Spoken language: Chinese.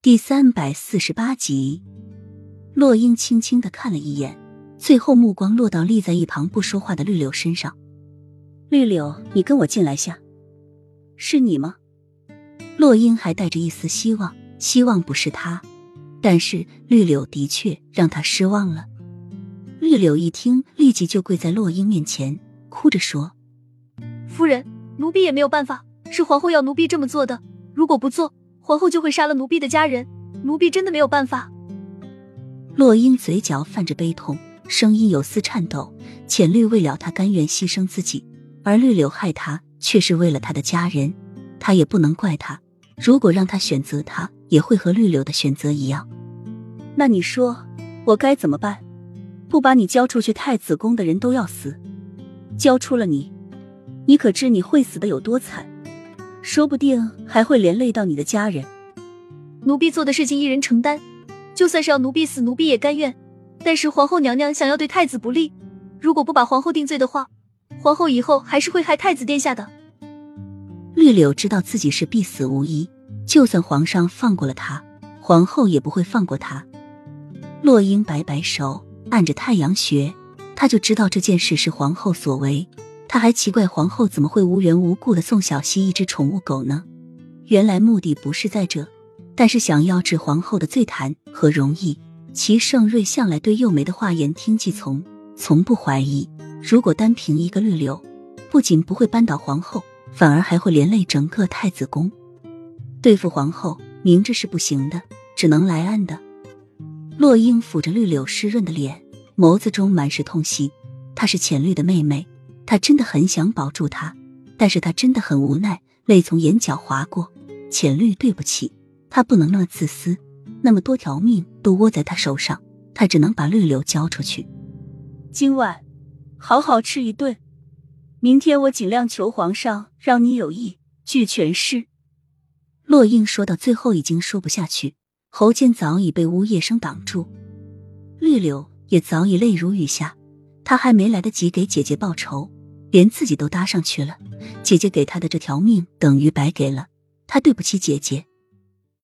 第三百四十八集，洛英轻轻的看了一眼，最后目光落到立在一旁不说话的绿柳身上。绿柳，你跟我进来下。是你吗？洛英还带着一丝希望，希望不是他，但是绿柳的确让他失望了。绿柳一听，立即就跪在洛英面前，哭着说：“夫人，奴婢也没有办法，是皇后要奴婢这么做的。如果不做，皇后就会杀了奴婢的家人，奴婢真的没有办法。洛英嘴角泛着悲痛，声音有丝颤抖。浅绿为了他甘愿牺牲自己，而绿柳害他却是为了他的家人，他也不能怪他。如果让他选择，他也会和绿柳的选择一样。那你说我该怎么办？不把你交出去，太子宫的人都要死；交出了你，你可知你会死的有多惨？说不定还会连累到你的家人。奴婢做的事情一人承担，就算是要奴婢死，奴婢也甘愿。但是皇后娘娘想要对太子不利，如果不把皇后定罪的话，皇后以后还是会害太子殿下的。绿柳知道自己是必死无疑，就算皇上放过了她，皇后也不会放过她。洛英摆摆手，按着太阳穴，他就知道这件事是皇后所为。他还奇怪皇后怎么会无缘无故的送小溪一只宠物狗呢？原来目的不是在这，但是想要治皇后的罪谈和容易。齐盛瑞向来对幼梅的话言听计从，从不怀疑。如果单凭一个绿柳，不仅不会扳倒皇后，反而还会连累整个太子宫。对付皇后，明着是不行的，只能来暗的。洛英抚着绿柳湿润的脸，眸子中满是痛惜。她是浅绿的妹妹。他真的很想保住他，但是他真的很无奈，泪从眼角滑过。浅绿，对不起，他不能那么自私，那么多条命都握在他手上，他只能把绿柳交出去。今晚好好吃一顿，明天我尽量求皇上让你有意俱全尸。洛英说到最后已经说不下去，喉间早已被呜咽声挡住，绿柳也早已泪如雨下，他还没来得及给姐姐报仇。连自己都搭上去了，姐姐给他的这条命等于白给了，他对不起姐姐，